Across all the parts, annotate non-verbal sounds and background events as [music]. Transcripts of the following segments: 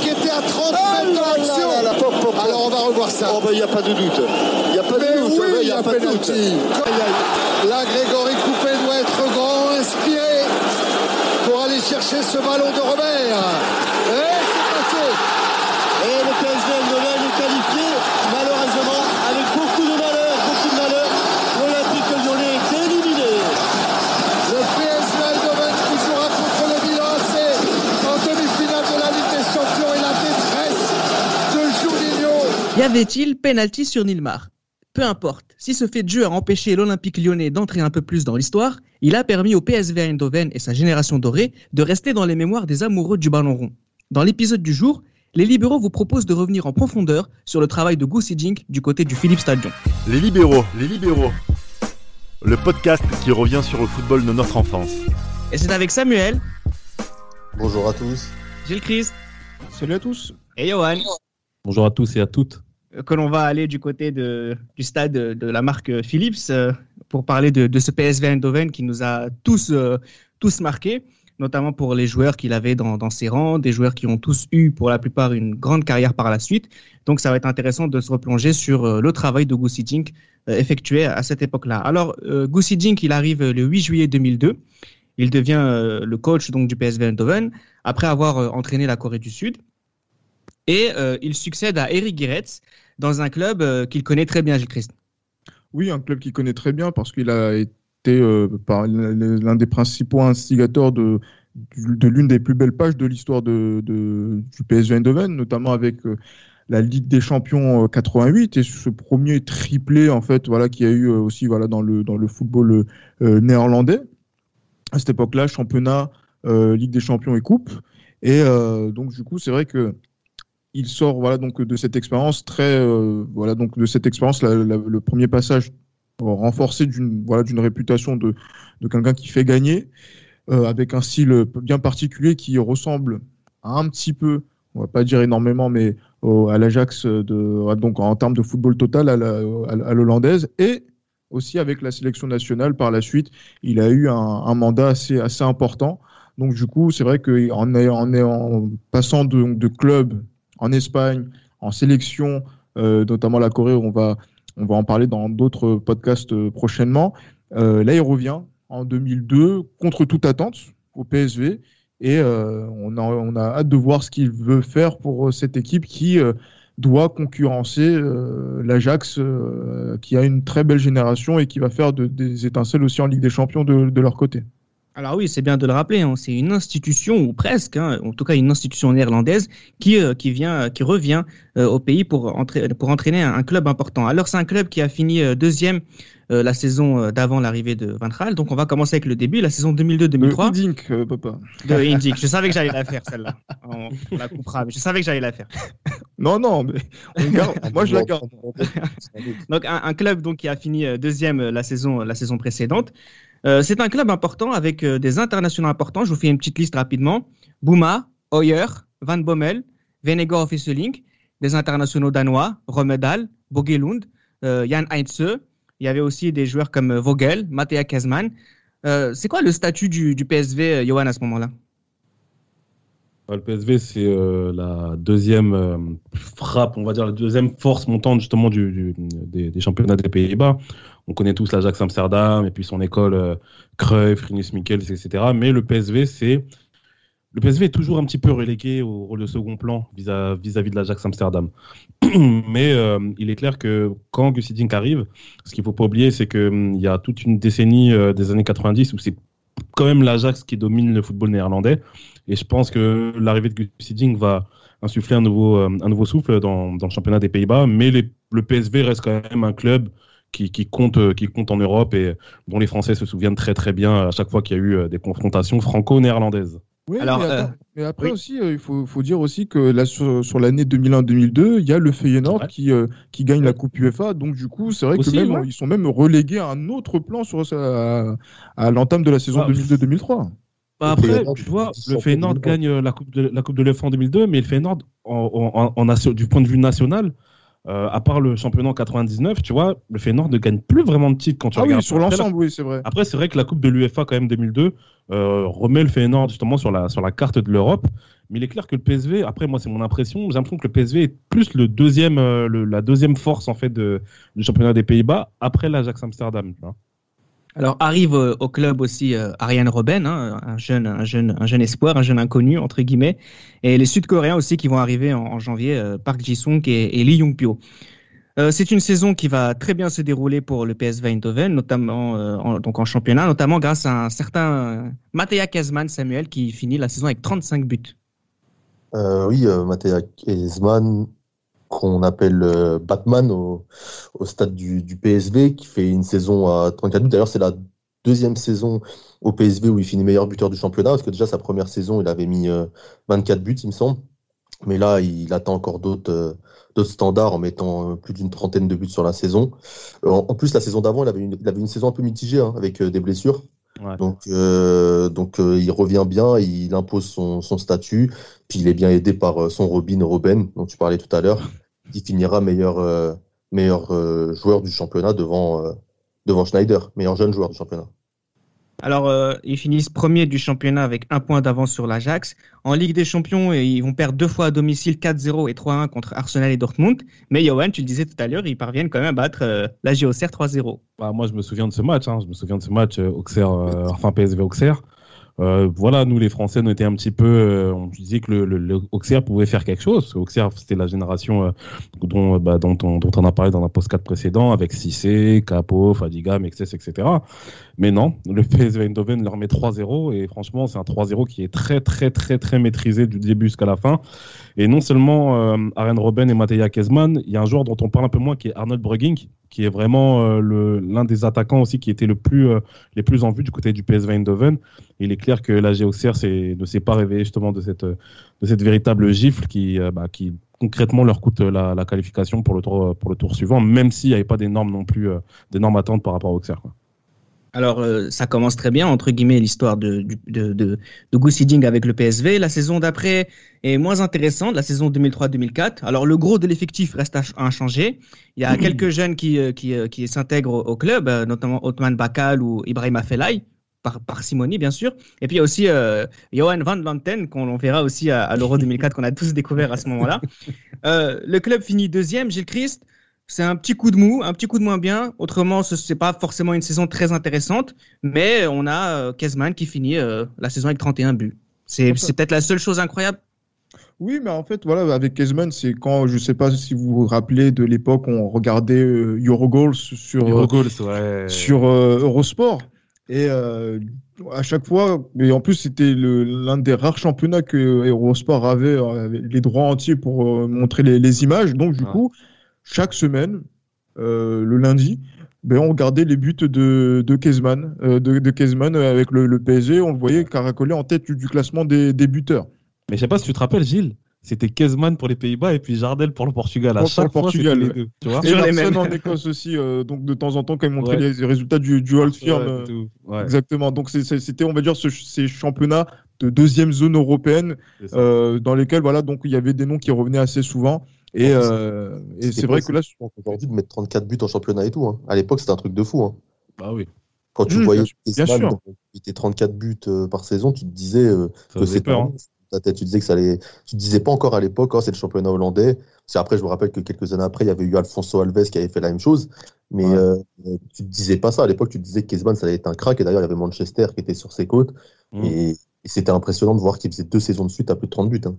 qui était à 30 mètres de l'action. Alors on va revoir ça. Oh, il n'y a pas de doute. Il n'y a pas de doute. Oui, il n'y a, pas de doute. Là, Grégory Coupé doit être grand, inspiré pour aller chercher ce ballon de Robert. Et c'est passé. Et le PSV Eindhoven est qualifié, malheureusement, avec beaucoup de malheur, beaucoup de malheur. L'Olympique Lyonnais est éliminé. Le PSV Eindhoven qui jouera contre le Milan AC en demi-finale de la Ligue des Champions et la détresse de Juninho. Y avait-il penalty sur Nilmar? Peu importe, si ce fait de jeu a empêché l'Olympique lyonnais d'entrer un peu plus dans l'histoire, il a permis au PSV Eindhoven et sa génération dorée de rester dans les mémoires des amoureux du ballon rond. Dans l'épisode du jour, les libéraux vous proposent de revenir en profondeur sur le travail de Goosey Jink du côté du Philippe Stadion. Les libéraux, les libéraux. Le podcast qui revient sur le football de notre enfance. Et c'est avec Samuel, Bonjour à tous. Gilles Christ Salut à tous. et Johan Bonjour à tous et à toutes. Que l'on va aller du côté du stade de, la marque Philips euh, pour parler de, ce PSV Eindhoven qui nous a tous, euh, tous marqués, notamment pour les joueurs qu'il avait dans, ses rangs, des joueurs qui ont tous eu pour la plupart une grande carrière par la suite. Donc ça va être intéressant de se replonger sur euh, le travail de Jink euh, effectué à cette époque-là. Alors Goosey Jink, il arrive le 8 juillet 2002. Il devient le coach donc du PSV Eindhoven après avoir entraîné la Corée du Sud. Et il succède à Eric Giretz dans un club euh, qu'il connaît très bien, Gilles Christ. Oui, un club qu'il connaît très bien parce qu'il a été euh, l'un des principaux instigateurs de, l'une des plus belles pages de l'histoire du PSV Eindhoven, notamment avec euh, la Ligue des Champions euh, 88 et ce premier triplé en fait voilà qui a eu aussi voilà dans le dans le football néerlandais à cette époque-là championnat Ligue des Champions et coupe et donc du coup c'est vrai que il sort voilà donc de cette expérience très euh, voilà donc de cette expérience le premier passage renforcé d'une voilà d'une réputation de, de quelqu'un qui fait gagner euh, avec un style bien particulier qui ressemble un petit peu on va pas dire énormément mais à l'Ajax de donc en termes de football total à la- à- à l'hollandaise. Et aussi avec la sélection nationale par la suite il a eu un, mandat assez assez important. Donc du coup c'est vrai qu'en en en passant de, de club en Espagne, en sélection, euh, notamment la Corée, on va, on va en parler dans d'autres podcasts euh, prochainement. Euh, là, il revient en 2002 contre toute attente au PSV et on, a, on a hâte de voir ce qu'il veut faire pour cette équipe qui doit concurrencer l'Ajax, qui a une très belle génération et qui va faire de- des étincelles aussi en Ligue des Champions de leur côté. Alors oui, c'est bien de le rappeler, hein, c'est une institution, ou presque, hein, en tout cas une institution néerlandaise, qui, euh, qui, vient, qui revient euh, au pays pour, entra- pour entraîner un, un club important. Alors c'est un club qui a fini euh, deuxième euh, la saison euh, d'avant l'arrivée de Van Gaal, donc on va commencer avec le début, la saison 2002-2003 Le Hiddink, euh, papa. de Indyk. Je savais que j'allais la faire celle-là, on la coupera, mais je savais que j'allais la faire. Non, non, mais on garde- moi je la garde. Donc un, un club donc qui a fini euh, deuxième euh, la saison la saison précédente. Euh, c'est un club important avec euh, des internationaux importants. Je vous fais une petite liste rapidement. Bouma, Hoyer, Van Bommel, Venegor Visseling, des internationaux danois, Romedal, Bogelund, euh, Jan Heinze. Il y avait aussi des joueurs comme Vogel, Mattea Kezman. C'est quoi le statut du, PSV, Johan, à ce moment-là? Le PSV, c'est la deuxième frappe, on va dire la deuxième force montante justement du, des championnats des Pays-Bas. On connaît tous l'Ajax Amsterdam et puis son école euh, Cruyff, Rinus Michels, etc. Mais le PSV, c'est le PSV est toujours un petit peu relégué au rôle de second plan vis-à- vis-à-vis de l'Ajax Amsterdam. [clears throat] Mais euh, il est clair que quand Gus Hiddink arrive, ce qu'il faut pas oublier, c'est qu'il y a toute une décennie euh, des années 90 où c'est quand même l'Ajax qui domine le football néerlandais. Et je pense que l'arrivée de Gus Hiddink va insuffler un nouveau, euh, souffle dans, le championnat des Pays-Bas. Mais le PSV reste quand même un club qui, qui compte, euh, qui compte en Europe et dont les Français se souviennent très très bien à chaque fois qu'il y a eu euh, des confrontations franco-néerlandaises. Oui, Alors, mais, euh, après oui. aussi, euh, il faut, faut dire aussi que là, sur, sur l'année 2001-2002, il y a le Feyenoord Ouais. qui, euh, qui gagne la Coupe UEFA. Donc, du coup, c'est vrai Aussi, que même, ouais. ils sont même relégués à un autre plan sur, à, à l'entame de la saison Ah, 2002-2003. Bah, Après, Feyenoord, tu vois, le Feyenoord gagne euh, la Coupe de, la coupe de l'UEFA en 2002, mais le Feyenoord, en, en- en du point de vue national, euh, à part le championnat en 99, tu vois, le Feyenoord ne gagne plus vraiment de titres quand tu Ah regardes. oui, sur l'ensemble, oui, c'est vrai. Après, c'est vrai que la Coupe de l'UEFA, quand même, 2002, euh, remet le Feyenoord justement sur la, sur la carte de l'Europe. Mais il est clair que le PSV, après, moi, c'est mon impression, j'ai l'impression que le PSV est plus le deuxième, euh, le- la deuxième force, en fait, de, du championnat des Pays-Bas, après l'Ajax Amsterdam. tu vois. Alors arrive euh, au club aussi euh, Ariane Robben, hein, un jeune, un jeune, un jeune espoir, un jeune inconnu entre guillemets, et les Sud-Coréens aussi qui vont arriver en, janvier, euh, Park Ji-sung et, Lee Young-pyo. Euh, c'est une saison qui va très bien se dérouler pour le PSV Eindhoven, notamment en, donc en championnat, notamment grâce à un certain Matea Kazman Samuel qui finit la saison avec 35 buts. Oui, Matea Kezman, qu'on appelle euh, Batman au, au stade du, du PSV, qui fait une saison à 34 buts. D'ailleurs, c'est la deuxième saison au PSV où il finit meilleur buteur du championnat, parce que déjà sa première saison, il avait mis euh, 24 buts, il me semble. Mais là, il attend encore d'autres euh, d'autres standards en mettant euh, plus d'une trentaine de buts sur la saison. Euh, en, plus, la saison d'avant, il avait une, il avait une saison un peu mitigée, hein, avec euh, des blessures. Ouais. Donc, euh, donc euh, il revient bien, il impose son, son statut, puis il est bien aidé par euh, son Robin Robben, dont tu parlais tout à l'heure, [laughs] qui finira meilleur, euh, meilleur euh, joueur du championnat devant, euh, devant Schneider, meilleur jeune joueur du championnat. Alors, euh, ils finissent premier du championnat avec un point d'avance sur l'Ajax. En Ligue des Champions, ils vont perdre deux fois à domicile 4-0 et 3-1 contre Arsenal et Dortmund. Mais Johan, tu le disais tout à l'heure, ils parviennent quand même à battre euh, la JOCR 3-0. Bah, moi, je me souviens de ce match. hein. Je me souviens de ce match euh, Auxerre, euh, enfin PSV Auxerre. Euh, voilà, nous les Français, on était un petit peu, euh, on disait que le, le, le Auxerre pouvait faire quelque chose. Auxerre, c'était la génération euh, dont, bah, dont, on, dont on a parlé dans un post 4 précédent avec Cissé, Capo, Fadiga, Mexes, etc. Mais non, le PSV Eindhoven leur met 3-0 et franchement, c'est un 3-0 qui est très, très, très, très maîtrisé du début jusqu'à la fin. Et non seulement euh, Aren Robben et Matea Kezman, il y a un joueur dont on parle un peu moins qui est Arnold Brugging, qui est vraiment euh, l'un des attaquants aussi qui était le plus, euh, les plus en vue du côté du PSV Eindhoven. Il est clair que la c'est- ne s'est pas réveillé justement de cette, de cette véritable gifle qui, euh, bah, concrètement leur coûte la, qualification pour le tour, pour le tour suivant, même s'il n'y avait pas d'énormes non plus, d'énormes attentes par rapport à Auxerre. Alors, euh, ça commence très bien, entre guillemets, l'histoire de, de, de, de Goose Hiddink avec le PSV. La saison d'après est moins intéressante, la saison 2003-2004. Alors, le gros de l'effectif reste inchangé. Il y a quelques jeunes qui, euh, qui, euh, qui s'intègrent au, au club, notamment Othman Bakal ou Ibrahim Afellay, par parcimonie, bien sûr. Et puis, il y a aussi euh, Johan Van Lanten, qu'on on verra aussi à, à l'Euro 2004, qu'on a tous découvert à ce moment-là. [laughs] Euh, le club finit deuxième, Gilles Christ. C'est un petit coup de mou, un petit coup de moins bien. Autrement, ce n'est pas forcément une saison très intéressante, mais on a euh, Kezman qui finit euh, la saison avec 31 buts. C'est peut-être la seule chose incroyable. Oui, mais en fait, voilà, avec Kezman, c'est quand, je sais pas si vous vous rappelez de l'époque où on regardait euh, Eurogoals sur, euh, ouais. sur euh, Eurosport. Et euh, à chaque fois, mais en plus, c'était l'un des rares championnats que Eurosport avait, avait les droits entiers pour euh, montrer les, les images. Donc, du coup, chaque semaine, euh, le lundi, ben, on regardait les buts de, de Kezman, euh, de, de Kezman avec le, le PSG. On le voyait caracoler en tête du, du classement des, des buteurs. Mais je sais pas si tu te rappelles, Gilles, c'était Kezman pour les Pays-Bas et puis Jardel pour le Portugal. À Pour- chaque pour fois, le Portugal, les deux. Tu vois Et en Écosse aussi, euh, donc de temps en temps, quand il montrait Ouais. les résultats du, du Old Firm. Ouais, tout. Ouais, Exactement. Donc c'était, on va dire, ce- ces championnats de deuxième zone européenne euh, dans lesquels, voilà, donc il y avait des noms qui revenaient assez souvent. Et, plus, euh, et c'est vrai que là, aussi fort qu'aujourd'hui de mettre 34 buts en championnat et tout. hein. À l'époque, c'était un truc de fou. hein. Bah oui, Quand tu Mmh, voyais était 34 buts euh, par saison, tu te disais euh, que c'était peur. hein. ta tête. Tu disais que ça allait. Tu te disais pas encore à l'époque, oh, c'est le championnat hollandais. Parce après, je me rappelle que quelques années après, il y avait eu Alfonso Alves qui avait fait la même chose. Mais Ouais. euh, tu te disais pas ça. À l'époque, tu te disais que Kezman, ça allait être un crack. Et d'ailleurs, il y avait Manchester qui était sur ses côtes. Mm. Et, et c'était impressionnant de voir qu'il faisait deux saisons de suite à plus de 30 buts. hein.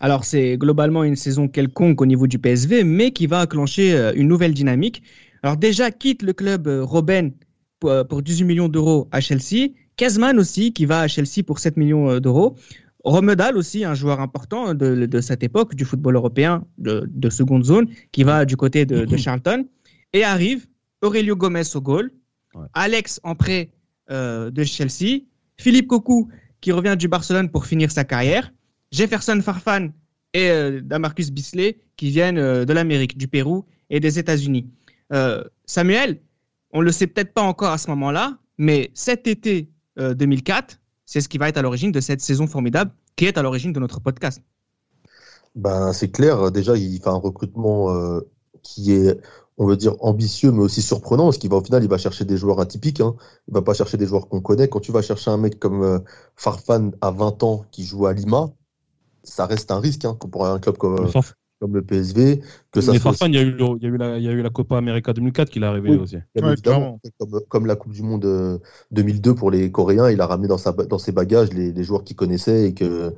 Alors, c'est globalement une saison quelconque au niveau du PSV, mais qui va enclencher euh, une nouvelle dynamique. Alors, déjà, quitte le club euh, Robben pour, euh, pour 18 millions d'euros à Chelsea. Kezman aussi, qui va à Chelsea pour 7 millions euh, d'euros. Romedal aussi, un joueur important de, de cette époque du football européen de, de seconde zone, qui va du côté de, de [clears throat] Charlton. Et arrive Aurelio Gomez au goal, Ouais. Alex en prêt euh, de Chelsea, Philippe Cocu qui revient du Barcelone pour finir sa carrière, Jefferson Farfan et euh, Damarcus Bisley qui viennent euh, de l'Amérique, du Pérou et des États-Unis. Euh, Samuel, on le sait peut-être pas encore à ce moment-là, mais cet été euh, 2004, c'est ce qui va être à l'origine de cette saison formidable qui est à l'origine de notre podcast. Ben, c'est clair. Déjà, il fait un recrutement qui est, on veut dire, ambitieux, mais aussi surprenant, parce qu'il va au final, il va chercher des joueurs atypiques. Hein. Il va pas chercher des joueurs qu'on connaît. Quand tu vas chercher un mec comme Farfan à 20 ans qui joue à Lima, ça reste un risque hein, pour un club comme, comme le PSV. Que ça mais Farfan, il y, a eu, il, y a eu la, il y a eu la Copa América 2004 qui l'a arrivé aussi. évidemment, comme, comme, la Coupe du Monde 2002 pour les Coréens, il a ramené dans, sa, dans ses bagages les, les joueurs qu'il connaissait et que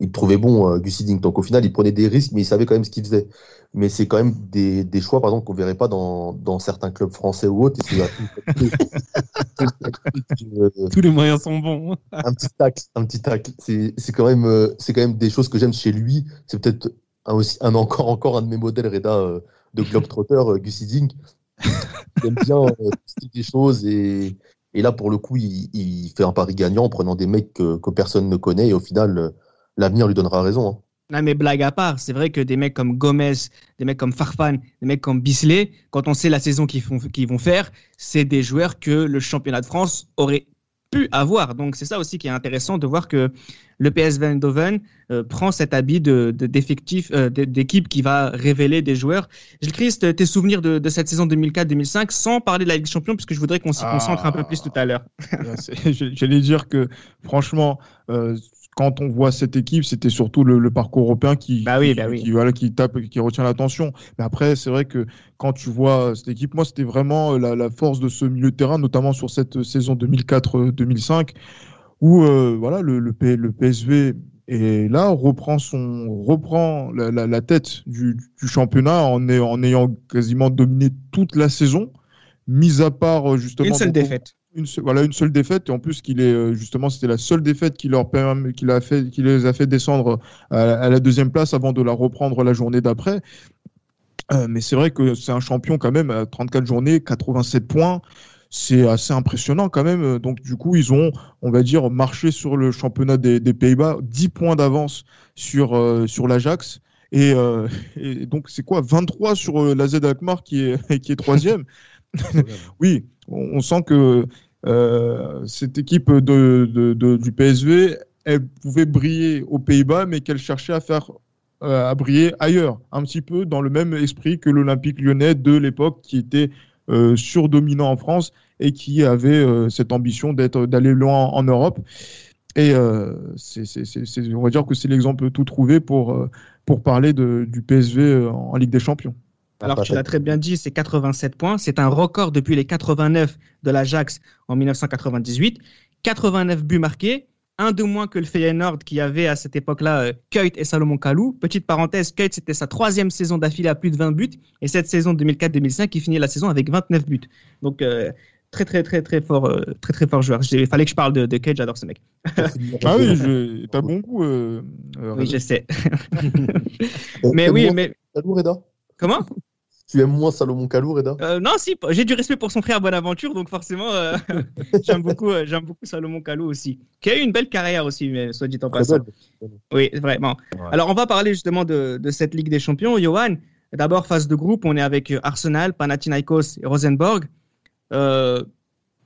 il trouvait bon, euh, Gus Donc au final, il prenait des risques, mais il savait quand même ce qu'il faisait. Mais c'est quand même des, des choix, par exemple, qu'on verrait pas dans, dans certains clubs français ou autres. [laughs] Tous les moyens sont bons. un petit tacle, un petit tacle. C'est quand même, euh, c'est quand même des choses que j'aime chez lui. C'est peut-être un, aussi, un encore, encore un de mes modèles, Reda, euh, de Globetrotter, euh, Gus Hiddink. Il aime bien des choses et, et, là, pour le coup, il, il, fait un pari gagnant en prenant des mecs que, que personne ne connaît et au final l'avenir lui donnera raison. Hein. Non, mais blague à part, c'est vrai que des mecs comme Gomez, des mecs comme Farfan, des mecs comme Bisley, quand on sait la saison qu'ils vont faire, c'est des joueurs que le championnat de France aurait pu avoir. Donc c'est ça aussi qui est intéressant de voir que le PSV Eindhoven euh, prend cet habit de, d'effectif, euh, d'équipe qui va révéler des joueurs. Gilles Christ, tes souvenirs de, cette saison 2004-2005, sans parler de la Ligue des Champions, puisque je voudrais qu'on s'y concentre un peu plus tout à l'heure. [laughs] J'allais dire que franchement, euh, quand on voit cette équipe, c'était surtout le, parcours européen qui, bah oui, bah qui, voilà, qui tape, qui retient l'attention. Mais après, c'est vrai que quand tu vois cette équipe, moi, c'était vraiment euh, la, force de ce milieu de terrain, notamment sur cette saison 2004-2005, où euh, voilà, le, le, PSV et là reprend son reprend la, tête du, championnat en, en ayant quasiment dominé toute la saison, mis à part justement une seule défaite une voilà une seule défaite et en plus qu'il est euh, justement c'était la seule défaite qui leur permet qui a fait qui les a fait descendre à, la deuxième place avant de la reprendre la journée d'après. Euh, mais c'est vrai que c'est un champion quand même à 34 journées, 87 points. C'est assez impressionnant quand même. Donc du coup, ils ont, on va dire, marché sur le championnat des, Pays-Bas, 10 points d'avance sur, euh, sur l'Ajax. Et, [laughs] et, donc c'est quoi? 23 sur la Z Alkmaar qui est, [laughs] qui est troisième. [laughs] oui, on, sent que euh, cette équipe du PSV, elle pouvait briller aux Pays-Bas, mais qu'elle cherchait à faire euh, à briller ailleurs, un petit peu dans le même esprit que l'Olympique lyonnais de l'époque, qui était euh, surdominant en France et qui avait cette ambition d'être d'aller loin en, Europe. Et on va dire que c'est l'exemple tout trouvé pour, pour parler du PSV en Ligue des Champions. Alors, tu l'as très bien dit, c'est 87 points. C'est un record depuis les 89 de l'Ajax en 1998. 89 buts marqués, un de moins que le Feyenoord qui avait à cette époque-là euh, et Salomon Kalou. Petite parenthèse, Keut c'était sa troisième saison d'affilée à plus de 20 buts et cette saison 2004-2005 qui finit la saison avec 29 buts. Donc euh, très très très très fort euh, très très fort joueur. Il fallait que je parle de, de j'adore ce mec. [laughs] ah oui, t'as bon goût. Euh, oui, je sais. [laughs] mais oui, mais. Comment? Tu aimes moins Salomon Kalou, Reda euh, Non, si, j'ai du respect pour son frère Bonaventure, donc forcément, euh, [laughs] j'aime beaucoup, euh, j'aime beaucoup Salomon Kalou aussi, qui a eu une belle carrière aussi, mais soit dit en passant. Oui, vraiment. Alors, on va parler justement de, de, cette Ligue des Champions. Johan, d'abord, phase de groupe, on est avec Arsenal, Panathinaikos et Rosenborg.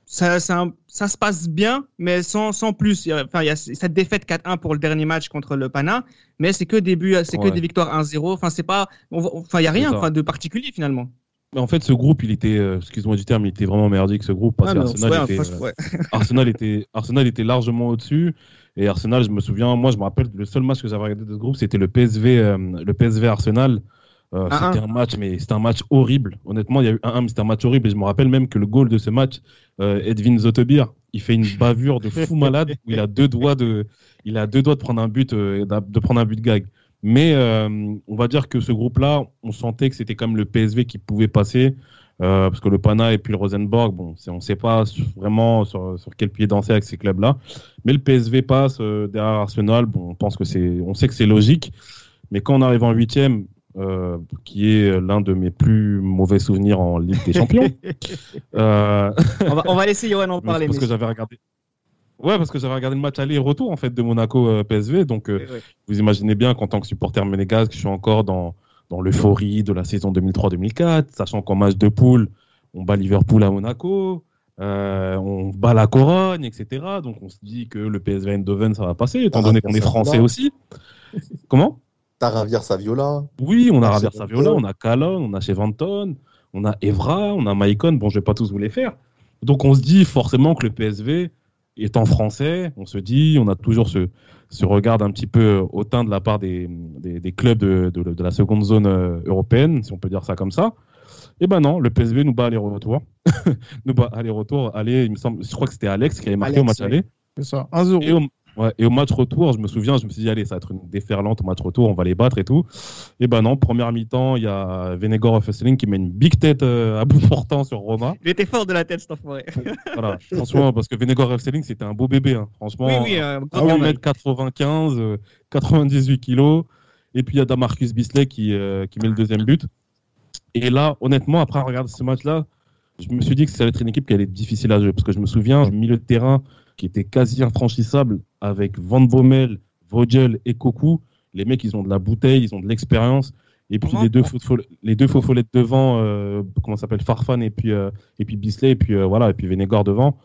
Euh, ça, ça, ça, se passe bien, mais sans, sans plus. Enfin, il y a cette défaite 4-1 pour le dernier match contre le Pana, mais c'est que, début, c'est que des victoires 1-0. Enfin, c'est pas, enfin, il n'y a rien de particulier finalement. Mais en fait, ce groupe, il était, euh, excuse-moi du terme, il était vraiment merdique ce groupe parce qu'Arsenal était, euh, Arsenal était, Arsenal était largement au-dessus. Et Arsenal, je me souviens, moi, je me rappelle, le seul match que j'avais regardé de ce groupe, c'était le PSV, euh, le PSV Arsenal. Euh, c'était un match, mais c'était un match horrible. Honnêtement, il y a eu un 1 mais c'était un match horrible. Et je me rappelle même que le goal de ce match, euh, Edwin Zotebir, il fait une [laughs] bavure de fou malade où il a deux doigts de, il a deux doigts de prendre un but, euh, de prendre un but gag. Mais on va dire que ce groupe-là, on sentait que c'était quand même le PSV qui pouvait passer. parce que le Pana et puis le Rosenborg, bon, on ne sait pas vraiment sur, sur, quel pied danser avec ces clubs-là. Mais le PSV passe derrière Arsenal. Bon, on pense que c'est, on sait que c'est logique. Mais quand on arrive en huitième, euh, qui est l'un de mes plus mauvais souvenirs en Ligue des Champions. [laughs] Euh, on, va, laisser Johan en [laughs] parler. Parce que j'avais regardé. Ouais, parce que j'avais regardé le match aller-retour en fait de Monaco euh, PSV. Donc, vous imaginez bien qu'en tant que supporter monégasque, je suis encore dans, dans l'euphorie de la saison 2003-2004, sachant qu'en match de poule, on bat Liverpool à Monaco. on bat la Corogne, etc. Donc on se dit que le PSV Eindhoven, ça va passer, étant donné qu'on est français aussi. Comment? T'as Ravier Saviola. Oui, on a Ravier c'est Saviola, on a Calon, on a Chevanton, on a Evra, on a Maicon. Bon, je vais pas tous vous les faire. Donc on se dit forcément que le PSV étant français, on se dit, on a toujours ce, ce regard un petit peu hautain de la part des, des, des clubs de, de, de la seconde zone euh, européenne, si on peut dire ça comme ça. Et ben non, le PSV nous bat aller-retour. [laughs] nous bat aller-retour. Aller, il me semble, je crois que c'était Alex qui avait marqué Alex, au match ouais. aller. C'est ça, 1-0. Et au, ouais, et au match retour, je me souviens, je me suis dit, allez, ça va être une déferlante au match retour, on va les battre et tout. Et ben non, première mi-temps, il y a Venegor Fesseling qui met une big tête euh, à bout portant sur Roma. Il était fort de la tête, cet enfoiré. Voilà, franchement, parce que Venegor Fesseling, c'était un beau bébé. hein. Franchement, Oui, oui, euh, à grand 1m95, euh, 98 kilos. Et puis il y a Damarcus Bisley qui, euh, qui met le deuxième but. Et là, honnêtement, après regarder ce match-là, je me suis dit que ça allait être une équipe qui allait être difficile à jouer. Parce que je me souviens du milieu de terrain qui était quasi infranchissable avec Van Bommel, Vogel et Koku. Les mecs, ils ont de la bouteille, ils ont de l'expérience. Et puis les deux, les deux faux follettes devant, euh, comment ça s'appelle, Farfan et puis, euh, et puis Bisley, et puis euh, voilà, et puis Venegor devant.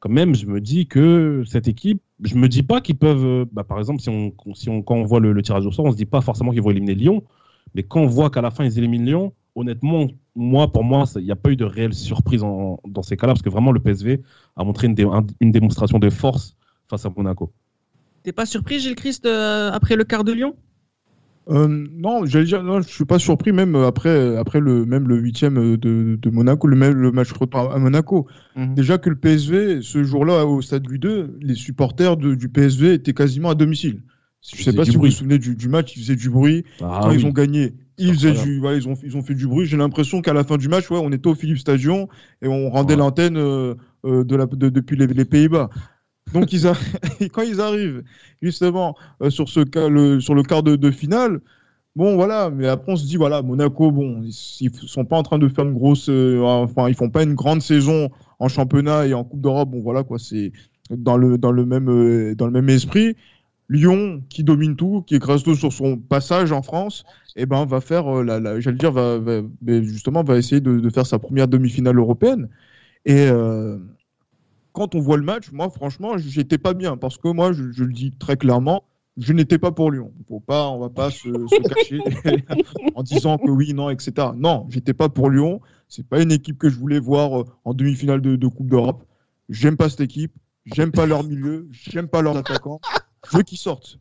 Quand même, je me dis que cette équipe, je me dis pas qu'ils peuvent, euh, bah, par exemple, si on, si on, quand on voit le, le tirage au sort, on se dit pas forcément qu'ils vont éliminer Lyon, mais quand on voit qu'à la fin ils éliminent Lyon, honnêtement, moi, pour moi, il n'y a pas eu de réelle surprise en- dans ces cas-là, parce que vraiment le PSV a montré une, dé- un- une démonstration de force face à Monaco. T'es pas surpris, Gilles Christ, euh, après le quart de Lyon? Euh, non, j'allais dire, non, je suis pas surpris même après, après le même le huitième de, de Monaco, le même le match retour à Monaco. Mhm. Déjà que le PSV, ce jour-là au stade Louis II, les supporters de- du PSV étaient quasiment à domicile. Je sais pas si vous vous souvenez du, du match, ils faisaient du bruit. Ah Quand oui. ils ont gagné, ils, faisaient incroyable. du, voilà, ils, ont, ils ont fait du bruit. J'ai l'impression qu'à la fin du match, ouais, on était au Philippe Stadion et on rendait Ouais. l'antenne euh, euh, de la, de- depuis les, les Pays-Bas. Donc ils a- [laughs] et quand ils arrivent justement euh, sur, ce, le, sur le quart de, de finale, bon voilà, mais après on se dit voilà, Monaco, bon, ils, ils sont pas en train de faire une grosse, euh, enfin ils font pas une grande saison en championnat et en Coupe d'Europe, bon voilà quoi, c'est dans le, dans, le même, euh, dans le même esprit. Lyon, qui domine tout, qui est gracieux sur son passage en France, eh ben, va faire, euh, la, la- j'allais dire, va, va- justement, va essayer de, faire sa première demi-finale européenne. Et euh, quand on voit le match, moi, franchement, j'étais pas bien parce que moi, je, le dis très clairement, je n'étais pas pour Lyon. Faut pas, on va pas se, se cacher [laughs] en disant que oui, non, etc. Non, j'étais pas pour Lyon. C'est pas une équipe que je voulais voir euh, en demi-finale de, de Coupe d'Europe. J'aime pas cette équipe. J'aime pas leur milieu. J'aime pas leurs attaquants. Je veux qu'ils sortent.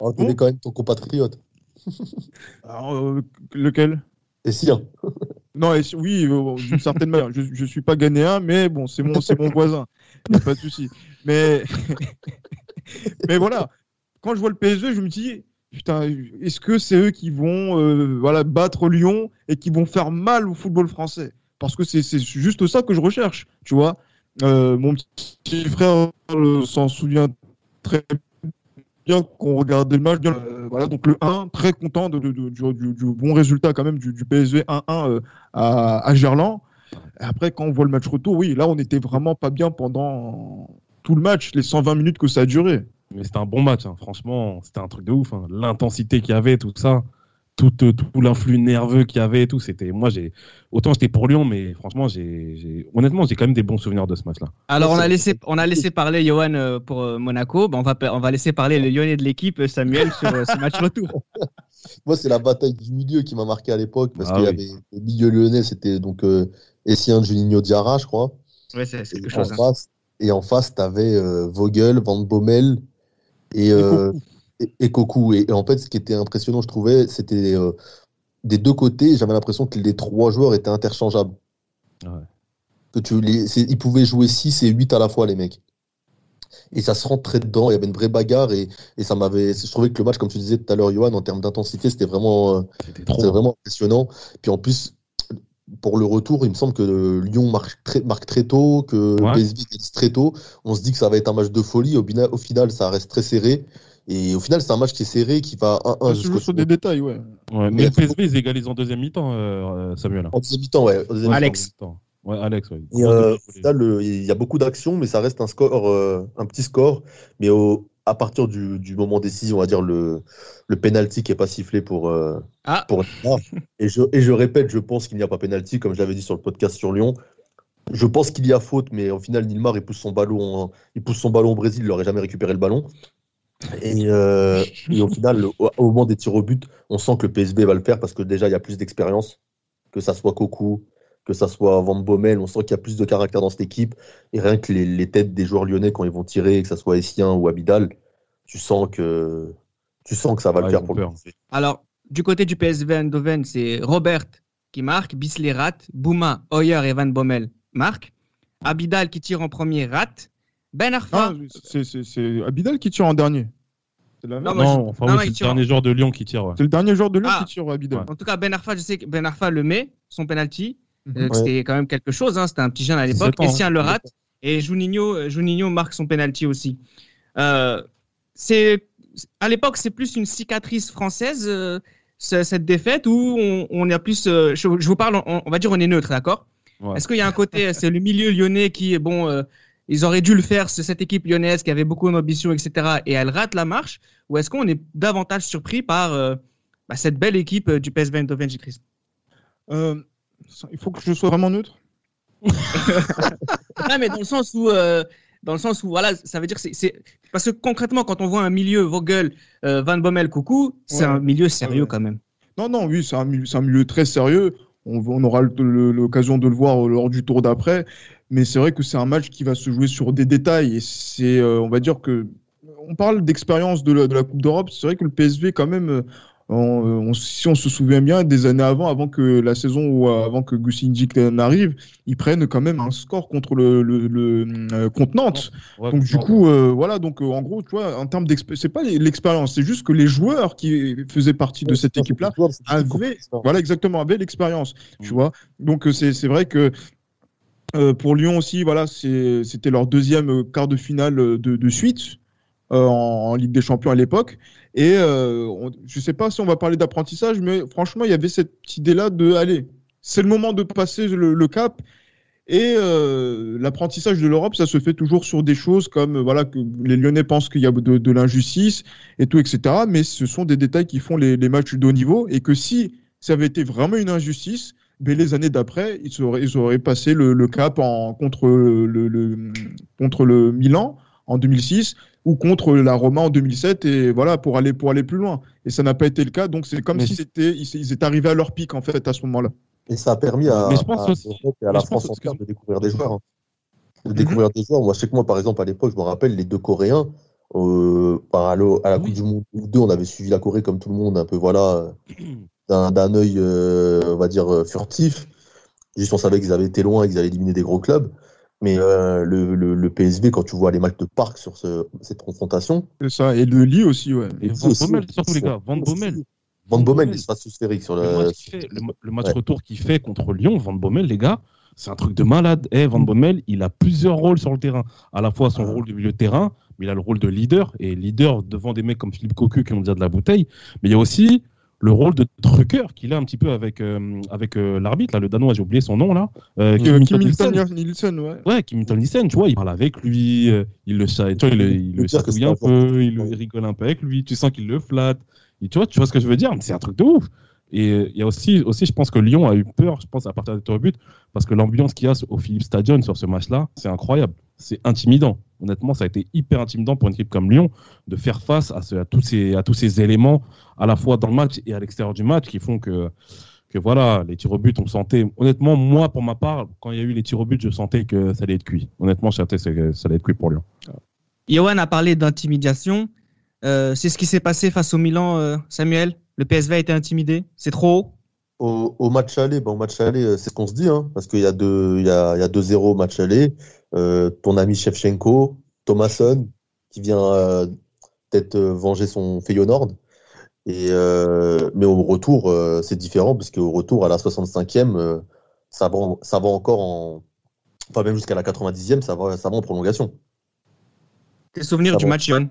On connaît quand même ton compatriote. Alors, [laughs] euh, lequel? Et si, hein. Non, et si- oui, euh, d'une certaine manière. Je, je suis pas ghanéen, mais bon, c'est mon, c'est mon voisin. Y a pas de souci. Mais, [laughs] mais voilà, quand je vois le PSG, je me dis, putain, est-ce que c'est eux qui vont euh, voilà, battre Lyon et qui vont faire mal au football français? Parce que c'est c'est juste ça que je recherche, tu vois. Euh, mon petit frère euh, s'en souvient très qu'on regardait le match. bien, euh, voilà, donc le 1, très content de, du, bon résultat quand même du, du PSV 1-1 euh, à, Gerland. Après, quand on voit le match retour, oui, là, on était vraiment pas bien pendant tout le match, les 120 minutes que ça a duré. Mais c'était un bon match, hein. franchement, c'était un truc de ouf. hein. L'intensité qu'il y avait, tout ça, tout, euh, tout l'influx nerveux qu'il y avait, et tout, c'était. Moi, j'ai autant j'étais pour Lyon, mais franchement, j'ai, j'ai- honnêtement, j'ai quand même des bons souvenirs de ce match-là. Alors, on a laissé, on a laissé parler Johan euh, pour euh, Monaco. Ben, on, va, on va laisser parler le Lyonnais de l'équipe, Samuel, sur ce match retour. [laughs] Moi, c'est la bataille du milieu qui m'a marqué à l'époque parce Ah qu'il y avait le milieu lyonnais, c'était donc euh, Essien Juninho Diarra, je crois. Ouais, c'est c'est Et quelque en chose. hein. face, et en face, tu avais Vogel, Van Bommel et, euh, et, et Koku. Et, et en fait, ce qui était impressionnant, je trouvais, c'était euh, des deux côtés, j'avais l'impression que les trois joueurs étaient interchangeables. Ouais. Que tu, les, ils pouvaient jouer 6 et 8 à la fois, les mecs. Et ça se rentrait dedans, il y avait une vraie bagarre. Et, et ça m'avait. Je trouvais que le match, comme tu disais tout à l'heure, Johan, en termes d'intensité, c'était vraiment. euh, C'était vraiment impressionnant. Puis en plus, pour le retour, il me semble que Lyon marque très, marque très tôt, que Ouais. PSV gagne très tôt. On se dit que ça va être un match de folie. Au, au final, ça reste très serré. Et au final, c'est un match qui est serré, qui va 1-1 Ça se jusqu'au joue sur des détails, ouais. Ouais, mais Mais- le PSV, ils égalisent en deuxième mi-temps, euh, Samuel. En deuxième mi-temps, ouais. deuxième Alex. Ouais, Alex, ouais. Et, euh, au final, le- il y a beaucoup d'actions, mais ça reste un score, euh, un petit score. Mais au, à partir du, du moment décisif, on va dire le, le penalty qui est pas sifflé pour, euh, Ah. pour. Et je, et je répète, je pense qu'il n'y a pas penalty, comme je l'avais dit sur le podcast sur Lyon. Je pense qu'il y a faute, mais au final, Nilmar, il pousse son ballon, il pousse son ballon au Brésil, il n'aurait jamais récupéré le ballon. Et, euh, et au final, au, au moment des tirs au but, on sent que le PSV va le faire parce que déjà, il y a plus d'expérience, que ça soit Cocu, que ça soit Van Bommel, on sent qu'il y a plus de caractère dans cette équipe. Et rien que les, les têtes des joueurs lyonnais, quand ils vont tirer, que ça soit Essien ou Abidal, tu sens que, tu sens que ça va Ouais, le faire pour le peur. Alors, du côté du PSV Eindhoven, c'est Robert qui marque, Bisley rate, Bouma, Hoyer et Van Bommel marquent, Abidal qui tire en premier rate, Ben Arfa. C'est- c'est c'est Abidal qui tire en dernier. La Non, Non, enfin, non, oui, non, c'est le tire dernier joueur de Lyon qui tire. ouais. C'est le dernier joueur de Lyon Ah. qui tire Abidal. En tout cas, Ben Arfa, je sais que Ben Arfa le met, son penalty. Mhm. Euh, Ouais. C'était quand même quelque chose, hein, c'était un petit jeune à l'époque. 17 ans, Essien hein. le rate et Juninho, euh, Juninho marque son penalty aussi. Euh, c'est à l'époque, c'est plus une cicatrice française euh, ce- cette défaite où on, on est plus. euh, je, je vous parle, on, on va dire on est neutre, d'accord? Ouais. Est-ce qu'il y a un côté, c'est le milieu lyonnais qui est bon. Ils auraient dû le faire, c'est cette équipe lyonnaise qui avait beaucoup d'ambition, etc. Et elle rate la marche. Ou est-ce qu'on est davantage surpris par euh, bah, cette belle équipe euh, du PSV Eindhoven, Chris Euh, il faut que je sois vraiment neutre? Non, mais dans le sens où, euh, dans le sens où, voilà, ça veut dire que c'est, parce que concrètement, quand on voit un milieu Vogel, euh, Van Bommel, Coucou, c'est Ouais. un milieu sérieux Ouais. quand même. Non, non, oui, c'est un, milieu- c'est un milieu très sérieux. On, aura l'occasion de le voir lors du tour d'après. Mais c'est vrai que c'est un match qui va se jouer sur des détails. Et c'est, euh, on va dire que. On parle d'expérience de la, de la Coupe d'Europe. C'est vrai que le PSV, quand même, euh, on- on- si on se souvient bien, des années avant, avant que la saison ou euh, avant que Gusinjik n'arrive, ils prennent quand même un score contre le, le, le, euh. Ouais, Donc du coup, euh, voilà, donc euh, en gros, tu vois, en termes d'expérience, c'est pas l'expérience, c'est juste que les joueurs qui faisaient partie de cette équipe-là avaient, voilà, exactement, avaient l'expérience, tu Mm. vois. Donc euh, c'est vrai que euh, pour Lyon aussi, voilà, c'était leur deuxième euh, quart de finale euh, de, de suite euh, en, en Ligue des Champions à l'époque. Et euh, je sais pas si on va parler d'apprentissage, mais franchement, il y avait cette idée-là de, allez, c'est le moment de passer le, cap. Et euh, l'apprentissage de l'Europe, ça se fait toujours sur des choses comme voilà que les Lyonnais pensent qu'il y a de, l'injustice et tout, etc. Mais ce sont des détails qui font les, matchs de haut niveau et que si ça avait été vraiment une injustice, ben, les années d'après, ils auraient, ils auraient passé le, cap en, contre, le- contre le Milan en 2006 ou contre la Roma en 2007 et voilà pour aller pour aller plus loin. Et ça n'a pas été le cas, donc c'est comme Mais si c'était ils, ils étaient arrivés à leur pic en fait à ce moment-là. Et ça a permis à, Mais je pense à aussi- l'Europe et à mais la je pense France entière de découvrir des joueurs. hein. De Mhm. découvrir des joueurs. Moi, je sais que moi, par exemple, à l'époque, je me rappelle les deux Coréens. euh, enfin, à, la Coupe Oui. du Monde 2, on avait suivi la Corée comme tout le monde, un peu voilà, [clears throat] d'un œil, euh, on va dire, euh, furtif. Juste on savait qu'ils avaient été loin et qu'ils avaient éliminé des gros clubs. Mais euh, le, le, le PSV, quand tu vois les matchs de parc sur ce- cette confrontation, C'est ça. Et le lit aussi, ouais. Et Van aussi, Bommel, surtout les gars, Van. Bommel. Van Van Bommel, Bommel. il se stratosphérique sur Le le. match, fait- le ma- le match Ouais. retour qu'il fait contre Lyon, Van Bommel, les gars, c'est un truc de malade. Eh, Van Bommel, il a plusieurs rôles sur le terrain. À la fois son rôle de milieu de terrain, mais il a le rôle de leader. Et leader devant des mecs comme Philippe Cocu qui ont déjà de la bouteille. Mais il y a aussi le rôle de trucker qu'il a un petit peu avec, euh, avec euh, l'arbitre, là, le Danois, j'ai oublié son nom, là. Euh, Kim Euh, Milton Kim Nielsen. Nielsen, ouais. Ouais, Kim Milton Nielsen, tu vois, il parle avec lui, euh, il le, tu vois, il, le- il le chatouille un peu, il rigole un peu avec lui, tu sens qu'il le flatte. Et tu vois, tu vois ce que je veux dire C'est un truc de ouf. Et euh, il y a aussi, aussi, je pense que Lyon a eu peur, je pense, à partir des tirs au but, parce que l'ambiance qu'il y a au Philippe Stadion sur ce match-là, c'est incroyable. C'est intimidant. Honnêtement, ça a été hyper intimidant pour une équipe comme Lyon de faire face à, tous ces, à tous ces éléments, à la fois dans le match et à l'extérieur du match, qui font que, que voilà, les tirs au but, on sentait. Honnêtement, moi, pour ma part, quand il y a eu les tirs au but, je sentais que ça allait être cuit. Honnêtement, je sentais que ça allait être cuit pour Lyon. Johan a parlé d'intimidation. Euh, c'est ce qui s'est passé face au Milan, euh, Samuel? Le PSV a été intimidé? C'est trop haut? Au, au match aller, ben, au match aller, euh, c'est ce qu'on se dit, hein, parce qu'il y a deux, il y a, il y a 2-0 au match aller. Euh, ton ami Shevchenko, Thomasson, qui vient euh, peut-être euh, venger son Feyenoord. Et euh, mais au retour, euh, c'est différent, parce qu'au retour, à la 65e, euh, ça va, ça va encore en, enfin même jusqu'à la 90e, ça va, ça va en prolongation. Tes souvenirs du match, Johan?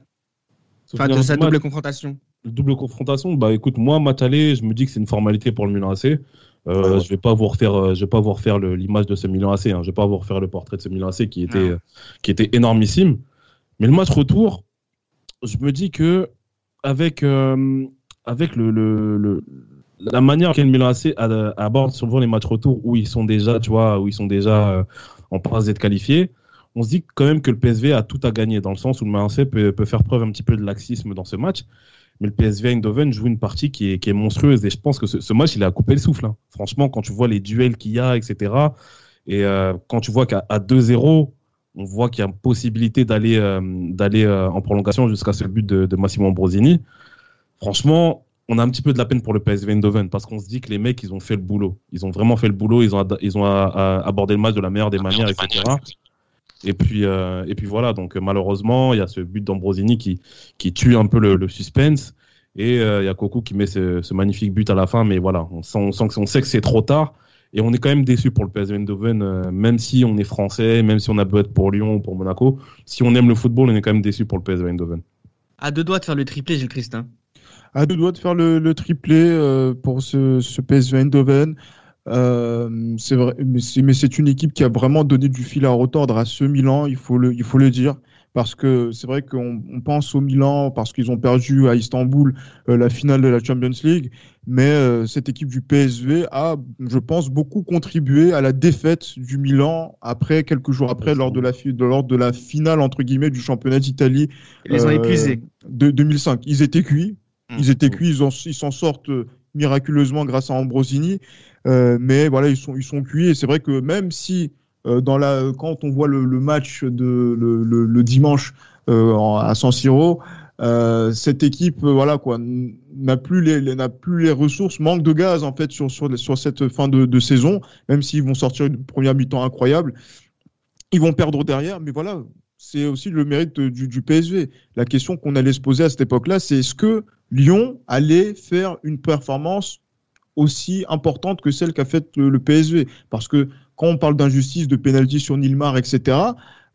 Enfin, de Souvenir sa du match. double confrontation. Double confrontation, bah écoute, moi, match aller, je me dis que c'est une formalité pour le Milan AC. Euh, Ouais, ouais. Je vais pas vous refaire, euh, je vais pas vous refaire l'image de ce Milan AC. Hein. Je vais pas vous refaire le portrait de ce Milan AC qui était, Non. euh, qui était énormissime. Mais le match retour, je me dis que avec, euh, avec le, le, le- la manière que le Milan AC aborde souvent les matchs retour où ils sont déjà, tu vois, où ils sont déjà euh, en passe d'être qualifiés, on se dit quand même que le PSV a tout à gagner, dans le sens où le Marseille peut, peut faire preuve un petit peu de laxisme dans ce match. Mais le PSV Eindhoven joue une partie qui est, qui est monstrueuse. Et je pense que ce, ce match, il a coupé le souffle. hein. Franchement, quand tu vois les duels qu'il y a, etc. Et euh, quand tu vois qu'à à 2-0, on voit qu'il y a possibilité d'aller euh, d'aller euh, en prolongation jusqu'à ce but de, de Massimo Ambrosini. Franchement, on a un petit peu de la peine pour le PSV Eindhoven parce qu'on se dit que les mecs, ils ont fait le boulot. Ils ont vraiment fait le boulot. Ils ont, ils ont abordé le match de la meilleure des manières, etc. Et puis, euh, et puis voilà. Donc euh, malheureusement, il y a ce but d'Ambrosini qui, qui tue un peu le, le suspense. Et euh, il y a Coco qui met ce, ce magnifique but à la fin. Mais voilà, on sent, on sent que, on sait que c'est trop tard. Et on est quand même déçu pour le PSV Eindhoven, euh, même si on est français, même si on a beau être pour Lyon ou pour Monaco. Si on aime le football, on est quand même déçu pour le PSV Eindhoven. À deux doigts de faire le triplé, Gilles Christin. À deux doigts de faire le, le triplé euh, pour ce, ce PSV Eindhoven. Euh, c'est vrai, mais c'est une équipe qui a vraiment donné du fil à retordre à ce Milan, il faut le, il faut le dire. Parce que c'est vrai qu'on on pense au Milan parce qu'ils ont perdu à Istanbul euh, la finale de la Champions League, mais euh, cette équipe du PSV a, je pense, beaucoup contribué à la défaite du Milan après quelques jours après lors de la, de- lors de la finale entre guillemets du championnat d'Italie Ils les ont épuisés. de 2005. Ils étaient cuits. Ils étaient cuits. Ils en- ils s'en sortent miraculeusement grâce à Ambrosini. Euh, mais voilà, ils sont, ils sont cuits. Et c'est vrai que même si euh, dans la, quand on voit le, match de, le, le- dimanche euh, à San Siro, cette équipe, voilà n'a plus les, plus les ressources, manque de gaz en fait sur sur, sur cette fin de, de saison. Même s'ils vont sortir une première mi-temps incroyable, ils vont perdre derrière. Mais voilà, c'est aussi le mérite du, du PSV. La question qu'on allait se poser à cette époque-là, c'est est-ce que Lyon allait faire une performance aussi importante que celle qu'a faite le, le PSV Parce que quand on parle d'injustice, de pénalty sur Nilmar, etc.,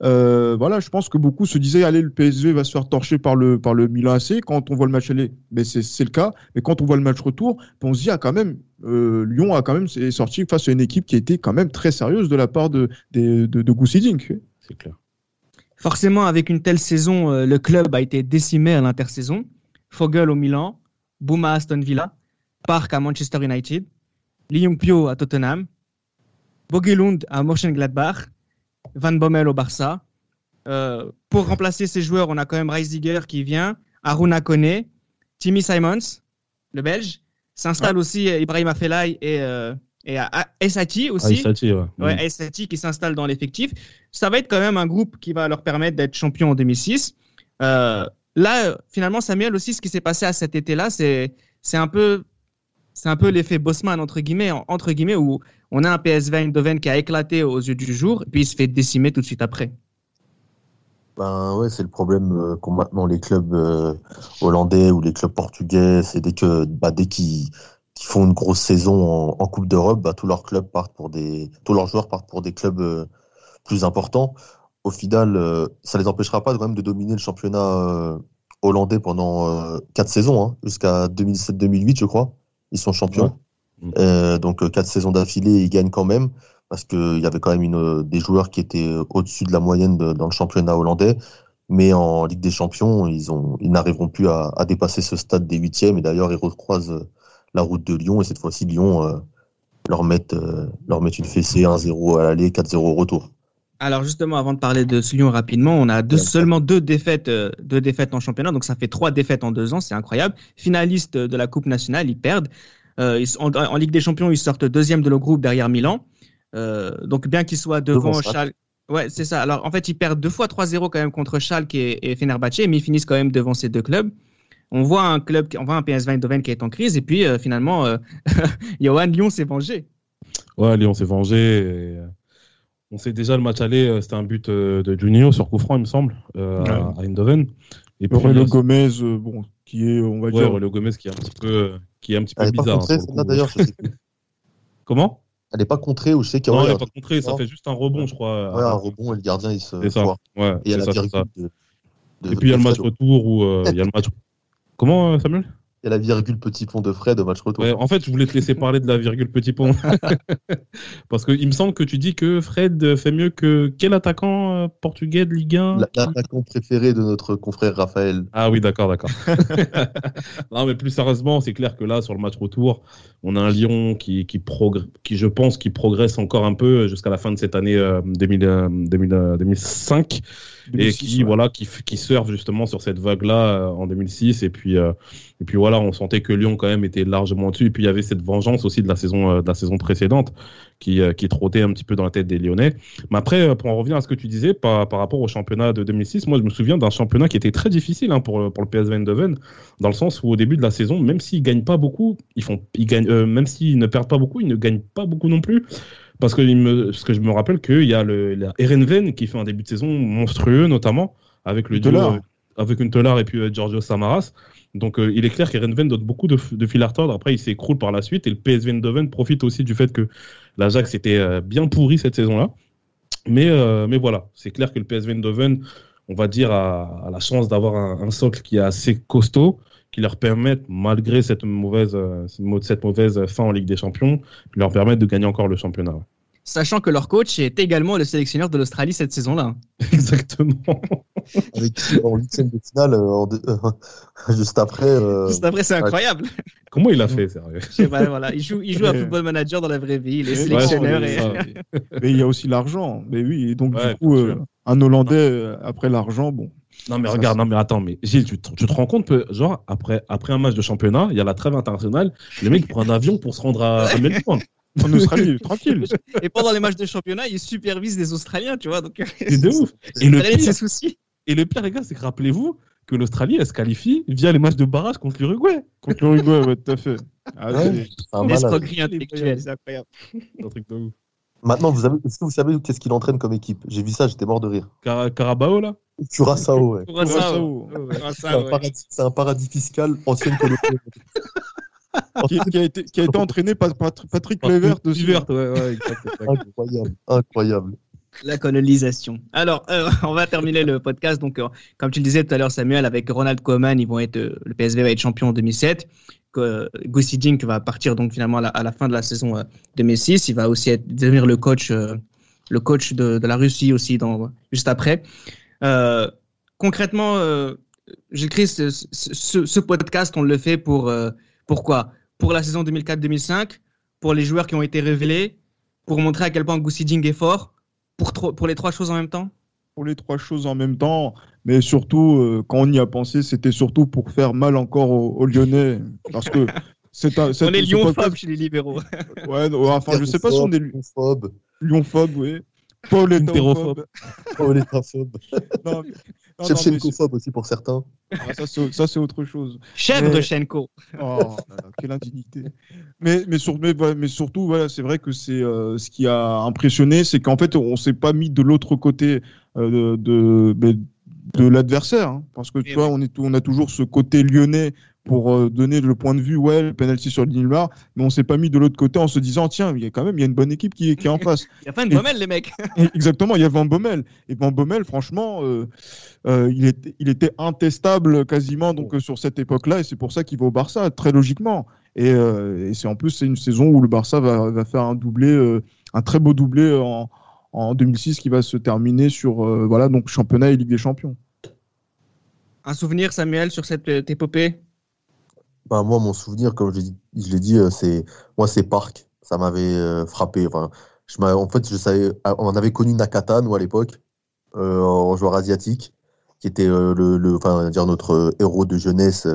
euh, voilà, je pense que beaucoup se disaient allez, le PSV va se faire torcher par le, par le Milan AC. Quand on voit le match aller, ben c'est c'est le cas. Mais quand on voit le match retour, ben on se dit ah, quand même, euh, Lyon a quand même est sorti face à une équipe qui était quand même très sérieuse de la part de, de, de. C'est clair. Forcément, avec une telle saison, euh, le club a été décimé à l'intersaison. Fogel au Milan, Bouma à Aston Villa, Park à Manchester United, Lee Pyo à Tottenham, Bogelund à Mönchengladbach, Van Bommel au Barça. Euh, pour remplacer ces joueurs, on a quand même Reisiger qui vient, Aruna Kone, Timmy Simons, le Belge. S'installe aussi euh, Ibrahim Afellay et, euh, et Ah, aussi. Ouais. Ouais, Mm. Qui s'installe dans l'effectif. Ça va être quand même un groupe qui va leur permettre d'être champion en 2006. Euh, là, finalement, Samuel aussi, ce qui s'est passé à cet été-là, c'est un peu c'est un peu l'effet Bosman entre guillemets en- entre guillemets où on a un PSV Eindhoven qui a éclaté aux yeux du jour et puis il se fait décimer tout de suite après. Ben ouais, c'est le problème euh, qu'ont maintenant les clubs euh, hollandais ou les clubs portugais. C'est dès que bah, dès qu'ils font une grosse saison en, en Coupe d'Europe, bah, tous leurs clubs partent pour des tous leurs joueurs partent pour des clubs euh, plus importants. Au final, euh, ça les empêchera pas quand même de dominer le championnat euh, hollandais pendant euh, quatre saisons, hein, jusqu'à 2007-2008, je crois. Ils sont champions. Ouais. Euh, donc quatre saisons d'affilée, ils gagnent quand même parce qu'il y avait quand même une, des joueurs qui étaient au-dessus de la moyenne de- dans le championnat hollandais. Mais en Ligue des Champions, ils, ont, ils n'arriveront plus à, à dépasser ce stade des huitièmes. Et d'ailleurs, ils recroisent la route de Lyon. Et cette fois-ci, Lyon euh, leur, met, euh, leur met une fessée 1-0 à l'aller, 4-0 au retour. Alors justement, avant de parler de ce Lyon rapidement, on a deux, seulement deux défaites, euh, deux défaites en championnat, donc ça fait trois défaites en deux ans, c'est incroyable. Finalistes de la Coupe nationale, ils perdent. Euh, ils en, en Ligue des Champions, ils sortent deuxième de leur groupe derrière Milan. Euh, donc bien qu'ils soient devant Devant Schalke. Ouais, c'est ça. Alors en fait, ils perdent deux fois 3-0 quand même contre Schalke et, et mais ils finissent quand même devant ces deux clubs. On voit un club, qui- on voit un PSV Eindhoven qui est en crise, et puis euh, finalement, euh, [laughs] Johan Lyon s'est vengé. Ouais, Lyon s'est vengé. et, euh, On sait déjà le match aller, euh, c'était un but euh, de Juninho sur coup franc, il me semble, euh, à- à Eindhoven. Et puis, Aurélio il y a- Gomez, euh, bon, qui est, on va ouais, dire, Aurélio Gomez qui est un petit peu, qui est un petit peu Elle n'est pas bizarre. contrée, hein, d'ailleurs. [laughs] Comment? Elle n'est pas contrée ou je sais qu'il y Non, a il ouais, n'est pas contré, ça Non. fait juste un rebond, je crois. ouais, un rebond et le gardien il se C'est ça. Ouais, Et il y a la ça, c'est ça. virgule de, de- Et puis il y a le match retour où euh, il y a le match. [laughs] Comment, Samuel? Y a la virgule petit pont de Fred au match retour. Ouais, en fait, je voulais te laisser parler de la virgule petit pont. [laughs] Parce qu'il me semble que tu dis que Fred fait mieux que quel attaquant euh, portugais de Ligue 1 La- L'attaquant préféré de notre confrère Raphaël. Ah oui, d'accord, d'accord. [laughs] non, mais plus sérieusement, c'est clair que là, sur le match retour, on a un Lyon qui, qui, progr- qui je pense, qui progresse encore un peu jusqu'à la fin de cette année euh, 2000, euh, 2000, euh, 2005 et 2006, qui ouais. voilà qui, qui surfe justement sur cette vague là en 2006 et puis euh, et puis voilà on sentait que Lyon quand même était largement dessus et puis il y avait cette vengeance aussi de la saison euh, de la saison précédente qui euh, qui trottait un petit peu dans la tête des Lyonnais. Mais après euh, pour en revenir à ce que tu disais par, par rapport au championnat de 2006 moi je me souviens d'un championnat qui était très difficile hein, pour pour le PSV Eindhoven dans le sens où au début de la saison même s'ils gagnent pas beaucoup ils font ils gagnent euh, même s'ils ne perdent pas beaucoup ils ne gagnent pas beaucoup non plus. Parce que, il me, parce que je me rappelle qu'il y a le, la Erenven qui fait un début de saison monstrueux, notamment avec le duo, avec une Telar et puis Giorgio Samaras. Donc euh, il est clair qu'Erenven donne beaucoup de, de fil à retordre. Après, il s'écroule par la suite et le PSV Eindhoven profite aussi du fait que l'Ajax était euh, bien pourri cette saison-là. Mais, euh, mais voilà, c'est clair que le PSV Eindhoven, on va dire, a, la chance d'avoir un, socle qui est assez costaud, qui leur permettent, malgré cette mauvaise, cette mauvaise fin en Ligue des Champions, leur de gagner encore le championnat. Sachant que leur coach est également le sélectionneur de l'Australie cette saison-là. [laughs] Exactement. Avec en huitième de finale, euh, en deux- [laughs] juste après. euh, Juste après, c'est incroyable. Comment il a fait, sérieux? Je sais pas, voilà. Il joue, il joue à football manager dans la vraie vie. Il est sélectionneur. ouais, et... ça. [laughs] Mais il y a aussi l'argent. Mais oui, et donc Ouais, du coup, euh, un Hollandais euh, après l'argent, bon. Non mais regarde, non mais attends, mais Gilles, tu te, tu te rends compte que genre après après un match de championnat, il y a la trêve internationale, le mec prend un avion pour se rendre à, à Melbourne. En Australie, tranquille. et pendant les matchs de championnat, il supervise des Australiens, tu vois. Donc, C'est de ouf. Et le pire, soucis. et le pire les gars, c'est que rappelez-vous que l'Australie elle se qualifie via les matchs de barrage contre l'Uruguay. Contre l'Uruguay, ouais, tout à fait. Ah, Ouais. c'est-. L'escroquerie intellectuelle. incroyable. Un truc de ouf. Maintenant, vous avez, est-ce que vous savez qu'est-ce qu'il entraîne comme équipe? J'ai vu ça, j'étais mort de rire. Cara- Carabao là? Curaçao, ouais. Curaçao. Curaçao. C'est un, paradis, c'est un paradis fiscal ancienne colonie. [laughs] qui, qui a été, qui a été entraîné par Pat- Patrick Levert aussi. Vert, ouais, ouais, incroyable, incroyable. La colonisation. Alors, euh, [laughs] on va terminer le podcast. Donc, euh, comme tu le disais tout à l'heure, Samuel, avec Ronald Koeman, ils vont être, euh, le PSV va être champion en 2007. Que, Gussi Dink va partir donc finalement à la, à la fin de la saison euh, 2006. Il va aussi être, devenir le coach, euh, le coach de, de la Russie aussi dans, juste après. Euh, concrètement, euh, Gilles Christ, ce, ce- ce podcast, on le fait pour euh, pourquoi? Pour la saison 2004-2005, pour les joueurs qui ont été révélés, pour montrer à quel point Gussi Dink est fort, pour, tro- pour les trois choses en même temps? Pour les trois choses en même temps, mais surtout, euh, quand on y a pensé, c'était surtout pour faire mal encore aux, aux Lyonnais. Parce que [laughs] c'est un. On est lyonphobes chez les libéraux. [laughs] Ouais, non, enfin, je sais pas si on est Hétérophobe, lyonphobes, oui. Paul est Hétérophobe. non, mais c'est- Shevchenkophobe aussi pour certains. ah, ça, c'est- autre chose. Chèvre Mais- de Schenko. Oh, là là, quelle indignité. Mais, mais, sur- mais, mais surtout, voilà, c'est vrai que c'est euh, ce qui a impressionné, c'est qu'en fait, on s'est pas mis de l'autre côté euh, de, de, mais de l'adversaire. hein. parce que tu vois, on, est, on a toujours ce côté lyonnais pour euh, donner le point de vue, ouais, le penalty sur Lilmar, mais on s'est pas mis de l'autre côté en se disant, tiens, il y a quand même il y a une bonne équipe qui, est- qui est en [laughs] face. Il y a pas une bommelle, les mecs. [laughs] Et Exactement, il y a Van Bommel. Et Van Bommel, franchement, euh, euh, il, était, il était intestable quasiment donc, euh, sur cette époque-là, et c'est pour ça qu'il va au Barça, très logiquement. Et, et c'est en plus, c'est une saison où le Barça va, va faire un doublé, un très beau doublé en, en 2006 qui va se terminer sur voilà, donc championnat et Ligue des Champions. Un souvenir, Samuel, sur cette épopée? Bah, moi, mon souvenir, comme je l'ai dit, euh, c'est moi, c'est Parc. Ça m'avait euh, frappé. En fait, je savais, ah, on avait connu Nakata, nous, à l'époque, euh, en joueur asiatique, qui était le, enfin, dire notre héros de jeunesse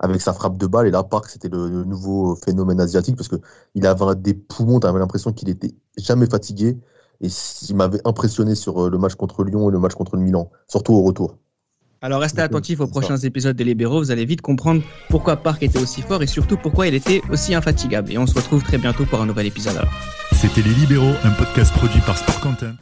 avec sa frappe de balle. Et là, Parc, c'était le, nouveau phénomène asiatique parce que il avait des poumons. Tu avais l'impression qu'il était jamais fatigué. Et il m'avait impressionné sur le match contre Lyon et le match contre le Milan, surtout au retour. Alors restez attentifs aux prochains épisodes des Libéraux, vous allez vite comprendre pourquoi Park était aussi fort et surtout pourquoi il était aussi infatigable. Et on se retrouve très bientôt pour un nouvel épisode. alors. C'était Les Libéraux, un podcast produit par Sport Content.